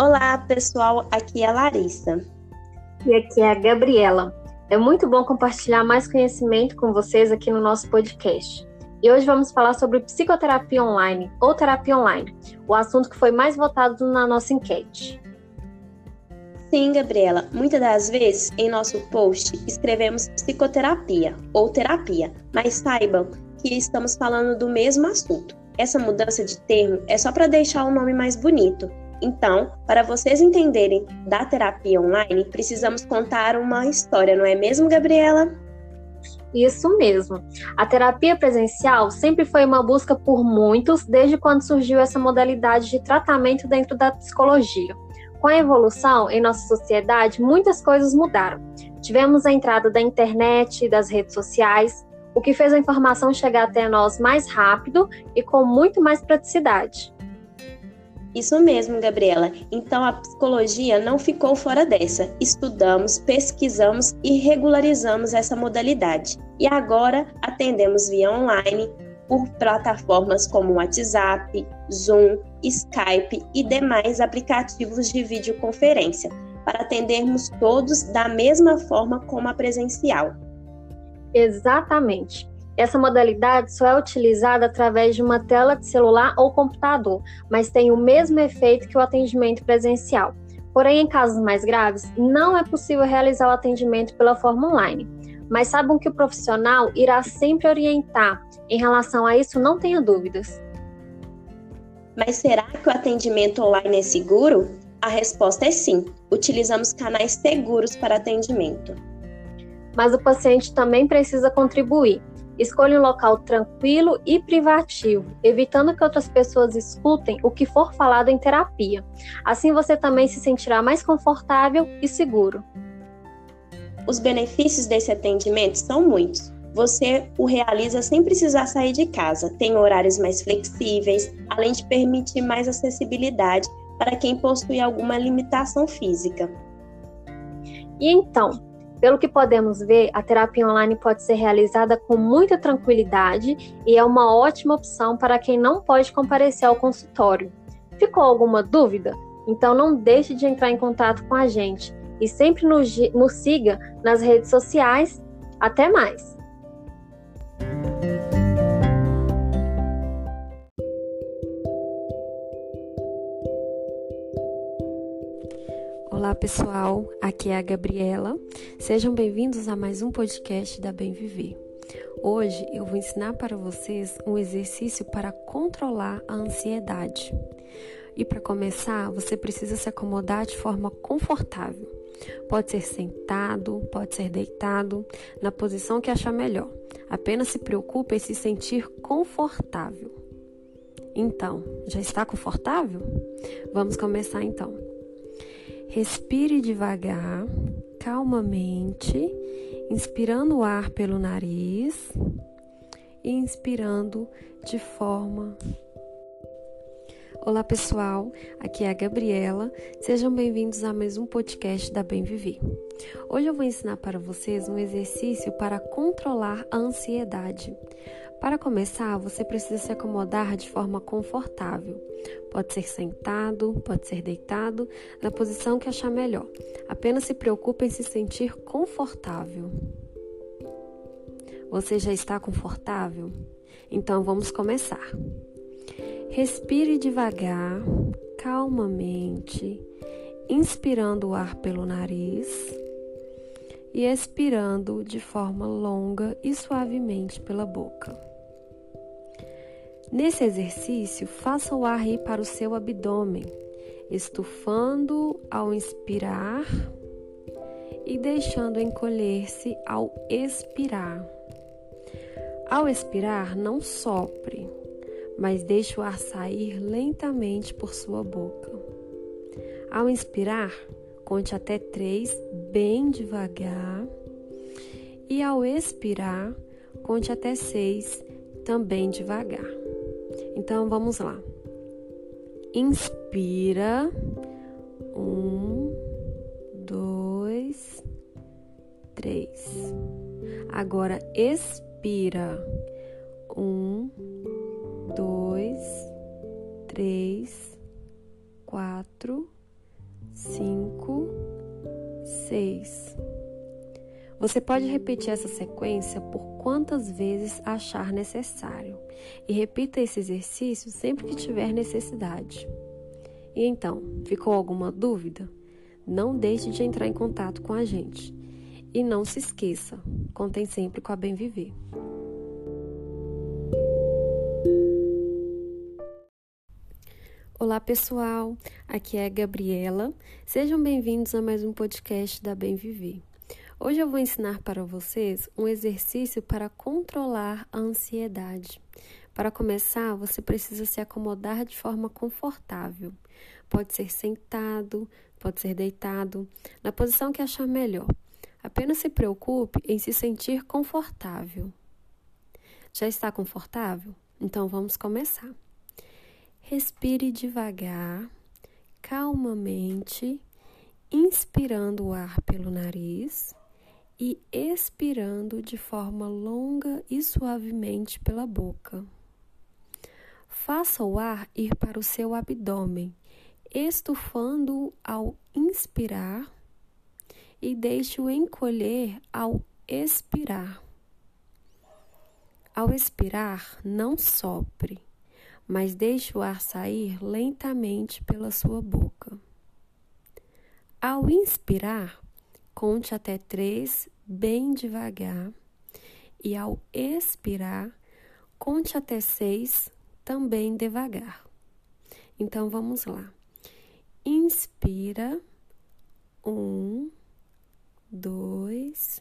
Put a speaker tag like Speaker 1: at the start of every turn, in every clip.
Speaker 1: Olá, pessoal. Aqui é a Larissa.
Speaker 2: E aqui é a Gabriela. É muito bom compartilhar mais conhecimento com vocês aqui no nosso podcast. E hoje vamos falar sobre psicoterapia online ou terapia online, o assunto que foi mais votado na nossa enquete.
Speaker 1: Sim, Gabriela. Muitas das vezes em nosso post escrevemos psicoterapia ou terapia, mas saibam que estamos falando do mesmo assunto. Essa mudança de termo é só para deixar o nome mais bonito. Então, para vocês entenderem da terapia online, precisamos contar uma história, não é mesmo, Gabriela?
Speaker 2: Isso mesmo. A terapia presencial sempre foi uma busca por muitos desde quando surgiu essa modalidade de tratamento dentro da psicologia. Com a evolução em nossa sociedade, muitas coisas mudaram. Tivemos a entrada da internet das redes sociais, o que fez a informação chegar até nós mais rápido e com muito mais praticidade.
Speaker 1: Isso mesmo, Gabriela. Então a psicologia não ficou fora dessa. Estudamos, pesquisamos e regularizamos essa modalidade. E agora atendemos via online por plataformas como WhatsApp, Zoom, Skype e demais aplicativos de videoconferência, para atendermos todos da mesma forma como a presencial.
Speaker 2: Exatamente. Essa modalidade só é utilizada através de uma tela de celular ou computador, mas tem o mesmo efeito que o atendimento presencial. Porém, em casos mais graves, não é possível realizar o atendimento pela forma online. Mas saibam que o profissional irá sempre orientar. Em relação a isso, não tenha dúvidas.
Speaker 1: Mas será que o atendimento online é seguro? A resposta é sim. Utilizamos canais seguros para atendimento.
Speaker 2: Mas o paciente também precisa contribuir. Escolha um local tranquilo e privativo, evitando que outras pessoas escutem o que for falado em terapia. Assim você também se sentirá mais confortável e seguro.
Speaker 1: Os benefícios desse atendimento são muitos. Você o realiza sem precisar sair de casa, tem horários mais flexíveis, além de permitir mais acessibilidade para quem possui alguma limitação física.
Speaker 2: E então, pelo que podemos ver, a terapia online pode ser realizada com muita tranquilidade e é uma ótima opção para quem não pode comparecer ao consultório. Ficou alguma dúvida? Então não deixe de entrar em contato com a gente e sempre nos, nos siga nas redes sociais. Até mais!
Speaker 3: Pessoal, aqui é a Gabriela. Sejam bem-vindos a mais um podcast da Bem Viver. Hoje eu vou ensinar para vocês um exercício para controlar a ansiedade. E para começar, você precisa se acomodar de forma confortável. Pode ser sentado, pode ser deitado, na posição que achar melhor. Apenas se preocupe em se sentir confortável. Então, já está confortável? Vamos começar então. Respire devagar, calmamente, inspirando o ar pelo nariz e inspirando de forma. Olá pessoal, aqui é a Gabriela. Sejam bem-vindos a mais um podcast da Bem Viver. Hoje eu vou ensinar para vocês um exercício para controlar a ansiedade. Para começar, você precisa se acomodar de forma confortável. Pode ser sentado, pode ser deitado, na posição que achar melhor. Apenas se preocupe em se sentir confortável. Você já está confortável? Então vamos começar. Respire devagar, calmamente, inspirando o ar pelo nariz e expirando de forma longa e suavemente pela boca. Nesse exercício, faça o ar ir para o seu abdômen, estufando ao inspirar e deixando encolher-se ao expirar. Ao expirar, não sopre, mas deixe o ar sair lentamente por sua boca. Ao inspirar, conte até três bem devagar. E ao expirar, conte até seis também devagar. Então vamos lá. Inspira. Um, dois, três. Agora expira. Um, dois, três, Você pode repetir essa sequência por quantas vezes achar necessário e repita esse exercício sempre que tiver necessidade. E então, ficou alguma dúvida? Não deixe de entrar em contato com a gente. E não se esqueça, contem sempre com a Bem Viver. Olá pessoal, aqui é a Gabriela. Sejam bem-vindos a mais um podcast da Bem Viver. Hoje eu vou ensinar para vocês um exercício para controlar a ansiedade. Para começar, você precisa se acomodar de forma confortável. Pode ser sentado, pode ser deitado, na posição que achar melhor. Apenas se preocupe em se sentir confortável. Já está confortável? Então vamos começar. Respire devagar, calmamente, inspirando o ar pelo nariz e expirando de forma longa e suavemente pela boca. Faça o ar ir para o seu abdômen, estufando ao inspirar e deixe-o encolher ao expirar. Ao expirar, não sopre mas deixe o ar sair lentamente pela sua boca. Ao inspirar, conte até três bem devagar, e ao expirar, conte até seis também devagar. Então vamos lá. Inspira, um, dois,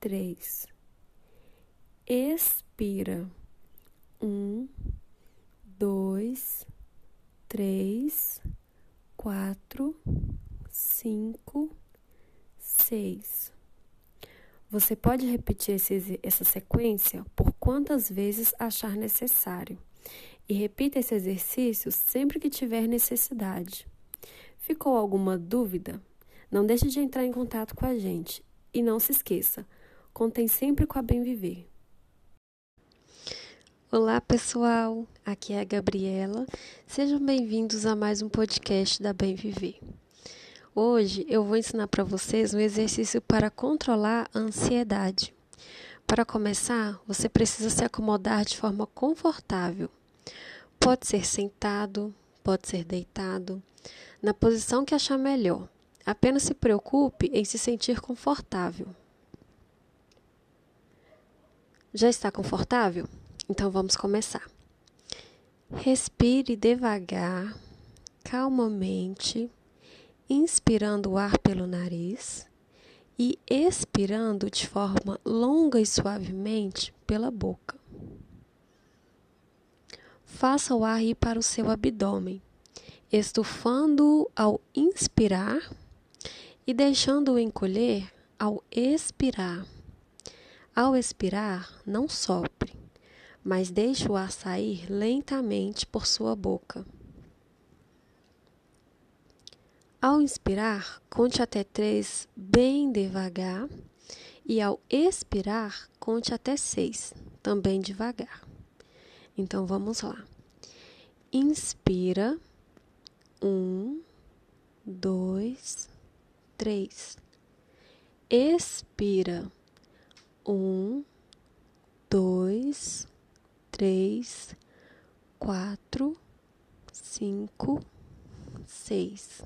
Speaker 3: três. Expira, um, dois, três, quatro, cinco, seis. Você pode repetir esse, essa sequência por quantas vezes achar necessário e repita esse exercício sempre que tiver necessidade. Ficou alguma dúvida? Não deixe de entrar em contato com a gente e não se esqueça, contem sempre com a Bem Viver. Olá pessoal, aqui é a Gabriela. Sejam bem-vindos a mais um podcast da Bem Viver. Hoje eu vou ensinar para vocês um exercício para controlar a ansiedade. Para começar, você precisa se acomodar de forma confortável. Pode ser sentado, pode ser deitado, na posição que achar melhor. Apenas se preocupe em se sentir confortável. Já está confortável? Então vamos começar. Respire devagar, calmamente, inspirando o ar pelo nariz e expirando de forma longa e suavemente pela boca. Faça o ar ir para o seu abdômen, estufando-o ao inspirar e deixando-o encolher ao expirar. Ao expirar, não sopre mas deixe o ar sair lentamente por sua boca. Ao inspirar, conte até três bem devagar, e ao expirar, conte até seis, também devagar. Então vamos lá. Inspira, um, dois, três. Expira, um, dois, três, quatro, cinco, seis.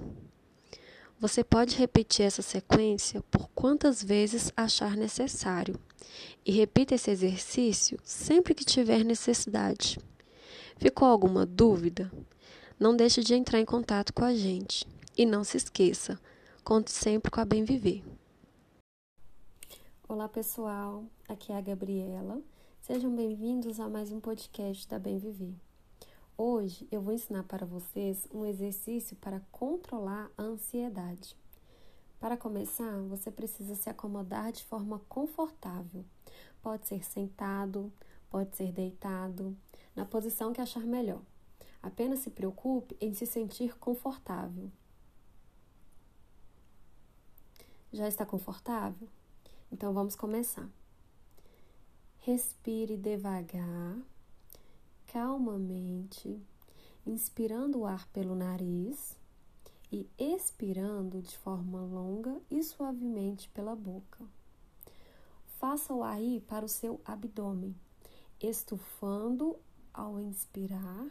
Speaker 3: Você pode repetir essa sequência por quantas vezes achar necessário e repita esse exercício sempre que tiver necessidade. Ficou alguma dúvida? Não deixe de entrar em contato com a gente. E não se esqueça, conte sempre com a Bem Viver. Olá pessoal, aqui é a Gabriela Sejam bem-vindos a mais um podcast da Bem Viver. Hoje eu vou ensinar para vocês um exercício para controlar a ansiedade. Para começar, você precisa se acomodar de forma confortável. Pode ser sentado, pode ser deitado, na posição que achar melhor. Apenas se preocupe em se sentir confortável. Já está confortável? Então vamos começar. Respire devagar, calmamente, inspirando o ar pelo nariz e expirando de forma longa e suavemente pela boca. Faça o ar ir para o seu abdômen, estufando ao inspirar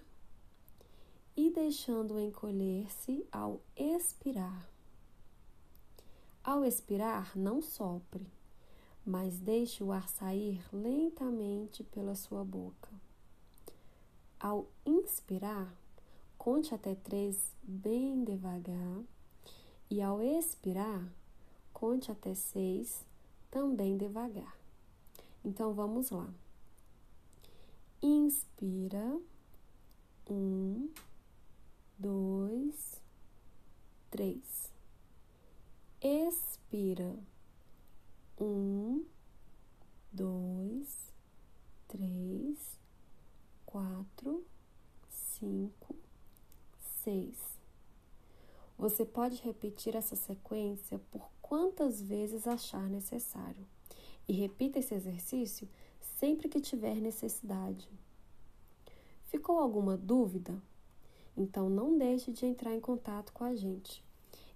Speaker 3: e deixando encolher-se ao expirar. Ao expirar, não sopre, mas deixe o ar sair lentamente pela sua boca. Ao inspirar, conte até três bem devagar, e ao expirar, conte até seis também devagar. Então vamos lá. Inspira. Um, dois, três. Expira. Um, dois, três, quatro, cinco, seis. Você pode repetir essa sequência por quantas vezes achar necessário e repita esse exercício sempre que tiver necessidade. Ficou alguma dúvida? Então não deixe de entrar em contato com a gente.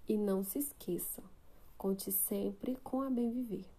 Speaker 3: E não se esqueça, conte sempre com a Bem Viver.